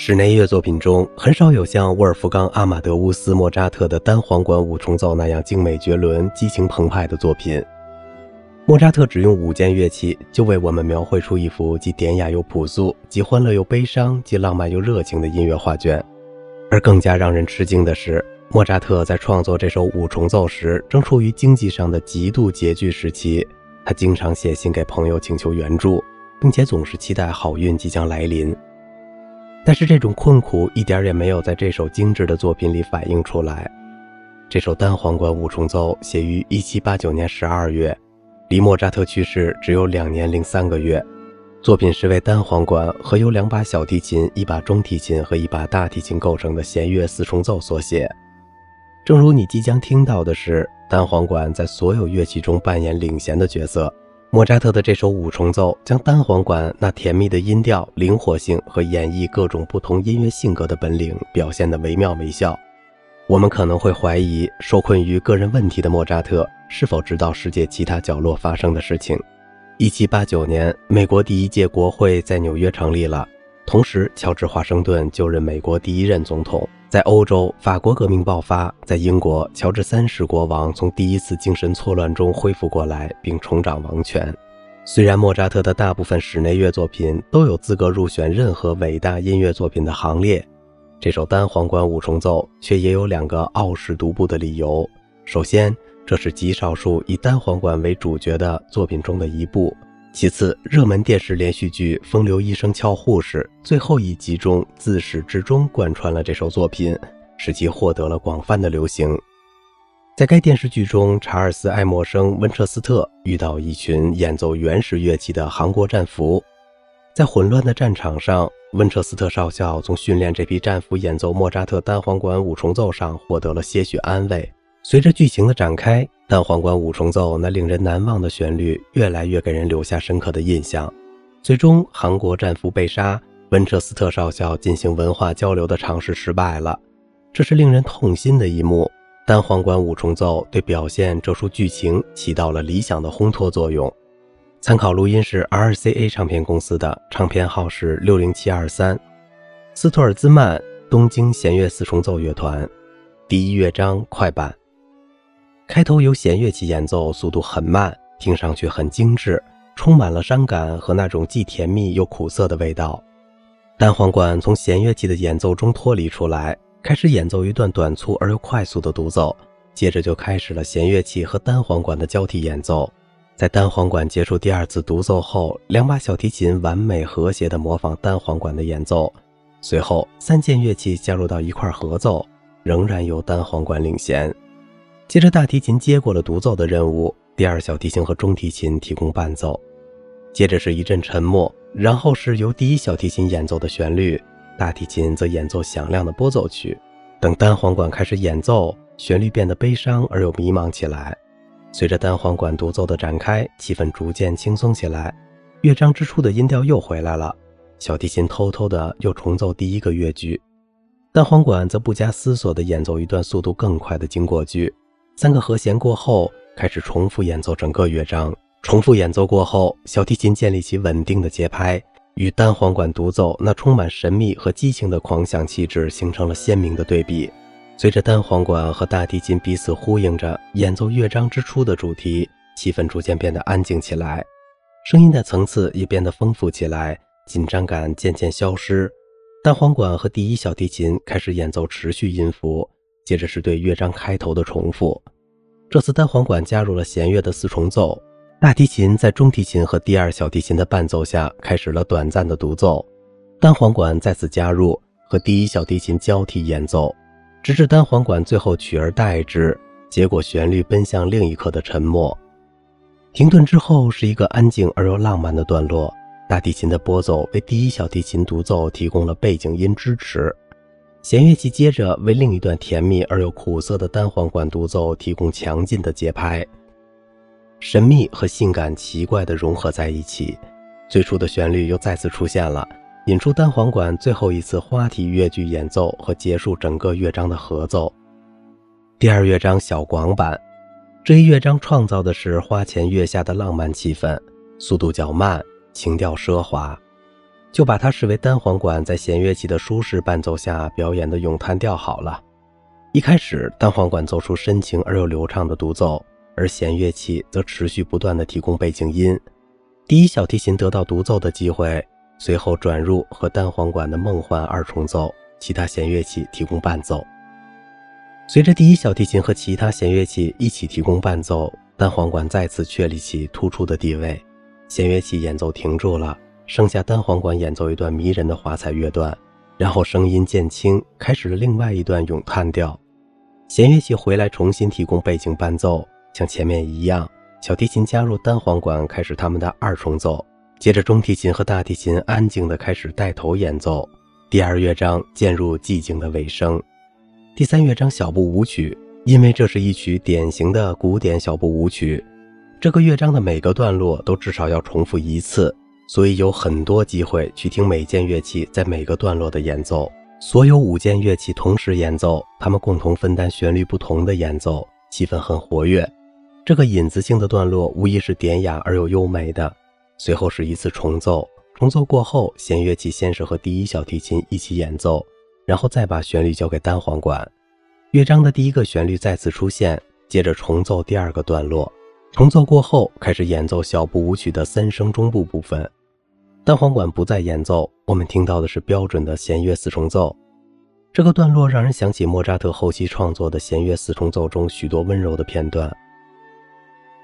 室内乐作品中很少有像沃尔夫冈·阿马德乌斯·莫扎特的单簧管五重奏那样精美绝伦、激情澎湃的作品。莫扎特只用五件乐器，就为我们描绘出一幅既典雅又朴素、既欢乐又悲伤、既浪漫又热情的音乐画卷。而更加让人吃惊的是，莫扎特在创作这首五重奏时，正处于经济上的极度拮据时期。他经常写信给朋友请求援助，并且总是期待好运即将来临。但是这种困苦一点也没有在这首精致的作品里反映出来。这首单簧管五重奏写于1789年12月，离莫扎特去世只有两年零三个月。作品是为单簧管和由两把小提琴、一把中提琴和一把大提琴构成的弦乐四重奏所写。正如你即将听到的是，单簧管在所有乐器中扮演领衔的角色。莫扎特的这首五重奏将单簧管那甜蜜的音调、灵活性和演绎各种不同音乐性格的本领表现得惟妙惟肖。我们可能会怀疑，受困于个人问题的莫扎特是否知道世界其他角落发生的事情。一七八九年，美国第一届国会在纽约成立了，同时，乔治华盛顿就任美国第一任总统。在欧洲，法国革命爆发；在英国，乔治三世国王从第一次精神错乱中恢复过来，并重掌王权。虽然莫扎特的大部分室内乐作品都有资格入选任何伟大音乐作品的行列，这首单簧管五重奏却也有两个傲视独步的理由。首先，这是极少数以单簧管为主角的作品中的一部。其次，热门电视连续剧《风流医生俏护士》最后一集中自始至终贯穿了这首作品，使其获得了广泛的流行。在该电视剧中，查尔斯·爱默生·温彻斯特遇到一群演奏原始乐器的韩国战俘，在混乱的战场上，温彻斯特少校从训练这批战俘演奏莫扎特单簧管五重奏上获得了些许安慰。随着剧情的展开，单簧管五重奏那令人难忘的旋律越来越给人留下深刻的印象。最终，韩国战俘被杀，温彻斯特少校进行文化交流的尝试失败了，这是令人痛心的一幕。单簧管五重奏对表现这出剧情起到了理想的烘托作用。参考录音是 RCA 唱片公司的，唱片号是六零七二三，斯托尔兹曼东京弦乐四重奏乐团，第一乐章快板。开头由弦乐器演奏，速度很慢，听上去很精致，充满了伤感和那种既甜蜜又苦涩的味道。单簧管从弦乐器的演奏中脱离出来，开始演奏一段短促而又快速的独奏，接着就开始了弦乐器和单簧管的交替演奏。在单簧管结束第二次独奏后，两把小提琴完美和谐地模仿单簧管的演奏，随后三件乐器加入到一块合奏，仍然由单簧管领衔。接着，大提琴接过了独奏的任务，第二小提琴和中提琴提供伴奏。接着是一阵沉默，然后是由第一小提琴演奏的旋律，大提琴则演奏响亮的拨奏曲。等单簧管开始演奏，旋律变得悲伤而又迷茫起来。随着单簧管独奏的展开，气氛逐渐轻松起来，乐章之初的音调又回来了。小提琴偷偷的又重奏第一个乐句，单簧管则不加思索地演奏一段速度更快的经过句。三个和弦过后，开始重复演奏整个乐章。重复演奏过后，小提琴建立起稳定的节拍，与单簧管独奏那充满神秘和激情的狂想气质形成了鲜明的对比。随着单簧管和大提琴彼此呼应着演奏乐章之初的主题，气氛逐渐变得安静起来，声音的层次也变得丰富起来，紧张感渐渐消失。单簧管和第一小提琴开始演奏持续音符。接着是对乐章开头的重复。这次单簧管加入了弦乐的四重奏，大提琴在中提琴和第二小提琴的伴奏下开始了短暂的独奏，单簧管再次加入，和第一小提琴交替演奏，直至单簧管最后取而代之，结果旋律奔向另一刻的沉默。停顿之后是一个安静而又浪漫的段落，大提琴的拨奏为第一小提琴独奏提供了背景音支持。弦乐器接着为另一段甜蜜而又苦涩的单簧管独奏提供强劲的节拍，神秘和性感奇怪地融合在一起。最初的旋律又再次出现了，引出单簧管最后一次花体乐句演奏和结束整个乐章的合奏。第二乐章小广板，这一乐章创造的是花前月下的浪漫气氛，速度较慢，情调奢华。就把它视为单簧管在弦乐器的舒适伴奏下表演的咏叹调好了。一开始，单簧管奏出深情而又流畅的独奏，而弦乐器则持续不断地提供背景音。第一小提琴得到独奏的机会，随后转入和单簧管的梦幻二重奏，其他弦乐器提供伴奏。随着第一小提琴和其他弦乐器一起提供伴奏，单簧管再次确立起突出的地位。弦乐器演奏停住了，剩下单簧管演奏一段迷人的华彩乐段。然后声音渐轻，开始了另外一段咏叹调。弦乐器回来重新提供背景伴奏，像前面一样，小提琴加入单簧管开始他们的二重奏。接着中提琴和大提琴安静地开始带头演奏。第二乐章渐入寂静的尾声。第三乐章小步舞曲，因为这是一曲典型的古典小步舞曲，这个乐章的每个段落都至少要重复一次。所以有很多机会去听每件乐器在每个段落的演奏。所有五件乐器同时演奏，他们共同分担旋律不同的演奏，气氛很活跃。这个引子性的段落无疑是典雅而又优美的。随后是一次重奏，重奏过后，弦乐器先是和第一小提琴一起演奏，然后再把旋律交给单簧管。乐章的第一个旋律再次出现，接着重奏第二个段落。重奏过后，开始演奏小步舞曲的三声中部部分。单簧管不再演奏，我们听到的是标准的弦乐四重奏。这个段落让人想起莫扎特后期创作的弦乐四重奏中许多温柔的片段。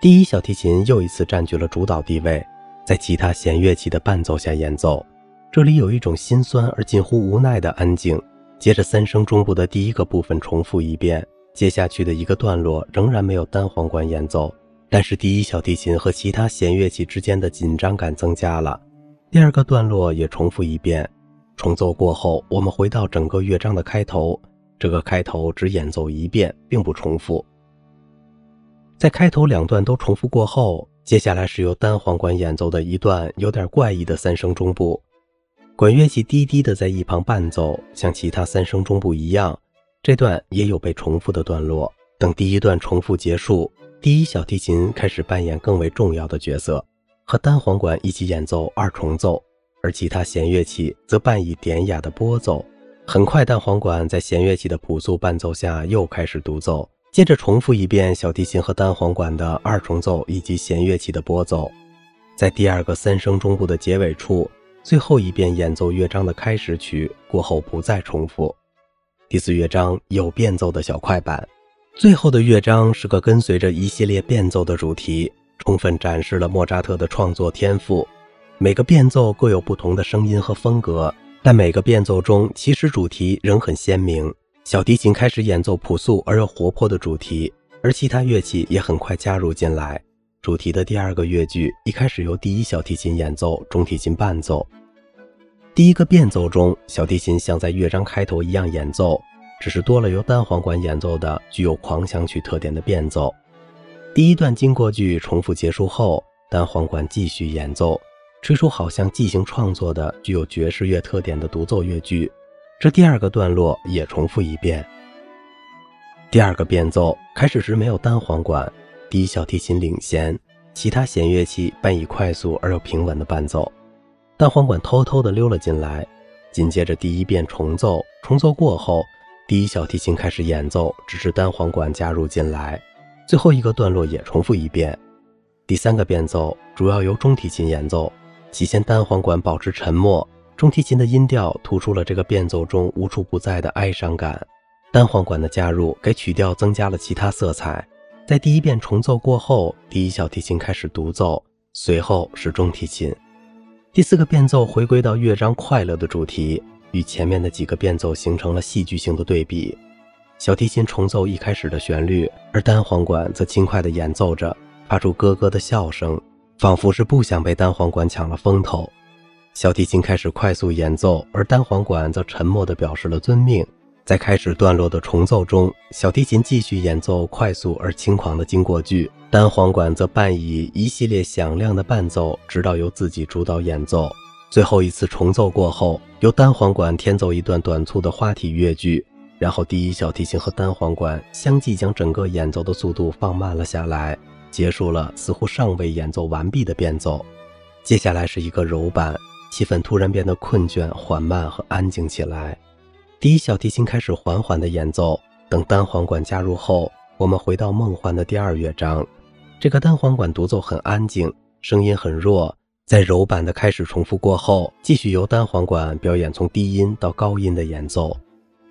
第一小提琴又一次占据了主导地位，在其他弦乐器的伴奏下演奏。这里有一种心酸而近乎无奈的安静。接着三声中部的第一个部分重复一遍，接下去的一个段落仍然没有单簧管演奏，但是第一小提琴和其他弦乐器之间的紧张感增加了。第二个段落也重复一遍，重奏过后，我们回到整个乐章的开头。这个开头只演奏一遍，并不重复。在开头两段都重复过后，接下来是由单簧管演奏的一段有点怪异的三声中部，管乐器低低的在一旁伴奏，像其他三声中部一样。这段也有被重复的段落。等第一段重复结束，第一小提琴开始扮演更为重要的角色。和单簧管一起演奏二重奏，而其他弦乐器则伴以典雅的拨奏。很快，单簧管在弦乐器的朴素伴奏下又开始独奏，接着重复一遍小提琴和单簧管的二重奏以及弦乐器的拨奏。在第二个三声中部的结尾处，最后一遍演奏乐章的开始曲过后不再重复。第四乐章有变奏的小快板，最后的乐章是个跟随着一系列变奏的主题。充分展示了莫扎特的创作天赋。每个变奏各有不同的声音和风格，但每个变奏中其实主题仍很鲜明。小提琴开始演奏朴素而又活泼的主题，而其他乐器也很快加入进来。主题的第二个乐句一开始由第一小提琴演奏，中提琴伴奏。第一个变奏中，小提琴像在乐章开头一样演奏，只是多了由单簧管演奏的具有狂想曲特点的变奏。第一段经过句重复结束后，单簧管继续演奏，吹出好像即兴创作的具有爵士乐特点的独奏乐句。这第二个段落也重复一遍。第二个变奏开始时没有单簧管，第一小提琴领衔，其他弦乐器伴以快速而又平稳的伴奏，单簧管偷偷地溜了进来。紧接着第一遍重奏，重奏过后，第一小提琴开始演奏，只是单簧管加入进来。最后一个段落也重复一遍。第三个变奏主要由中提琴演奏，起先单簧管保持沉默，中提琴的音调突出了这个变奏中无处不在的哀伤感。单簧管的加入给曲调增加了其他色彩。在第一遍重奏过后，第一小提琴开始独奏，随后是中提琴。第四个变奏回归到乐章快乐的主题，与前面的几个变奏形成了戏剧性的对比。小提琴重奏一开始的旋律，而单簧管则轻快地演奏着，发出咯咯的笑声，仿佛是不想被单簧管抢了风头。小提琴开始快速演奏，而单簧管则沉默地表示了遵命。在开始段落的重奏中，小提琴继续演奏快速而轻狂的经过句，单簧管则伴以一系列响亮的伴奏，直到由自己主导演奏。最后一次重奏过后，由单簧管添奏一段短促的花体乐句。然后，第一小提琴和单簧管相继将整个演奏的速度放慢了下来，结束了似乎尚未演奏完毕的变奏。接下来是一个柔板、气氛突然变得困倦、缓慢和安静起来。第一小提琴开始缓缓的演奏。等单簧管加入后，我们回到梦幻的第二乐章。这个单簧管独奏很安静，声音很弱。在柔板的开始重复过后，继续由单簧管表演从低音到高音的演奏，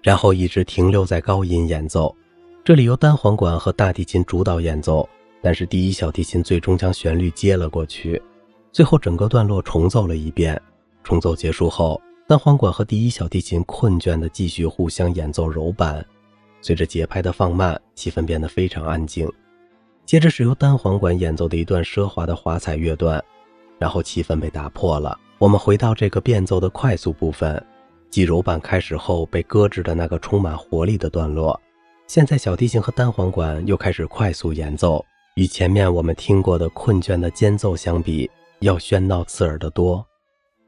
然后一直停留在高音演奏。这里由单簧管和大提琴主导演奏，但是第一小提琴最终将旋律接了过去。最后整个段落重奏了一遍。重奏结束后，单簧管和第一小提琴困倦地继续互相演奏柔板。随着节拍的放慢，气氛变得非常安静。接着是由单簧管演奏的一段奢华的华彩乐段，然后气氛被打破了。我们回到这个变奏的快速部分，即柔板开始后被搁置的那个充满活力的段落。现在小提琴和单簧管又开始快速演奏，与前面我们听过的困倦的间奏相比，要喧闹刺耳得多。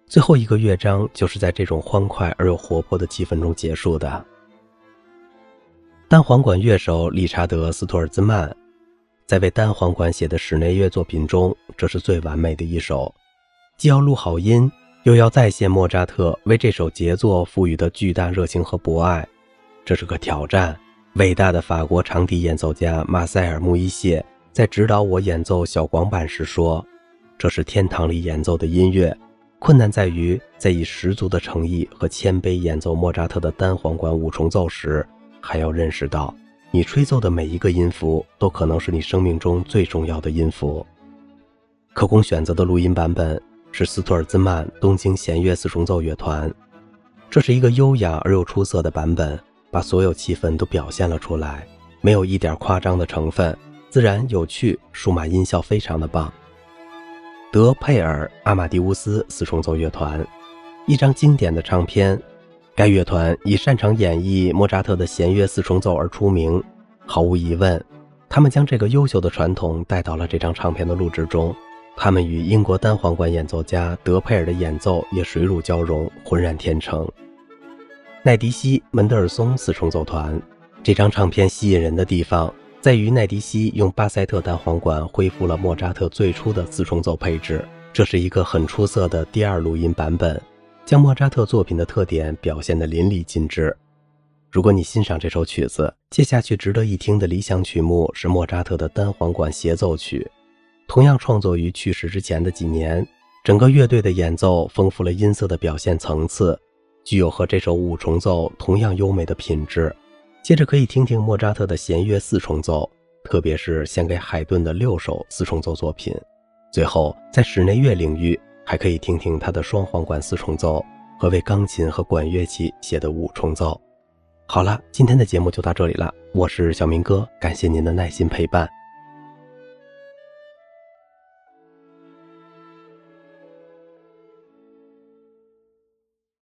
最后一个乐章就是在这种欢快而又活泼的气氛中结束的。单簧管乐手理查德·斯图尔兹曼在为单簧管写的室内乐作品中，这是最完美的一首，既要录好音，又要再现莫扎特为这首杰作赋予的巨大热情和博爱，这是个挑战。伟大的法国长笛演奏家马塞尔·穆伊谢在指导我演奏小广板时说：“这是天堂里演奏的音乐，困难在于在以十足的诚意和谦卑演奏莫扎特的单簧管五重奏时。”还要认识到，你吹奏的每一个音符都可能是你生命中最重要的音符。可供选择的录音版本是斯图尔兹曼东京弦乐四重奏乐团，这是一个优雅而又出色的版本，把所有气氛都表现了出来，没有一点夸张的成分，自然有趣，数码音效非常的棒。德佩尔阿马迪乌斯四重奏乐团，一张经典的唱片。该乐团以擅长演绎莫扎特的弦乐四重奏而出名。毫无疑问，他们将这个优秀的传统带到了这张唱片的录制中。他们与英国单簧管演奏家德佩尔的演奏也水乳交融，浑然天成。奈迪西门德尔松四重奏团这张唱片吸引人的地方在于，奈迪西用巴塞特单簧管恢复了莫扎特最初的四重奏配置，这是一个很出色的第二录音版本。将莫扎特作品的特点表现得淋漓尽致。如果你欣赏这首曲子，接下去值得一听的理想曲目是莫扎特的单簧管协奏曲，同样创作于去世之前的几年。整个乐队的演奏丰富了音色的表现层次，具有和这首五重奏同样优美的品质。接着可以听听莫扎特的弦乐四重奏，特别是献给海顿的六首四重奏作品。最后，在室内乐领域。还可以听听他的双簧管四重奏和为钢琴和管乐器写的五重奏。好了，今天的节目就到这里了，我是小明哥，感谢您的耐心陪伴。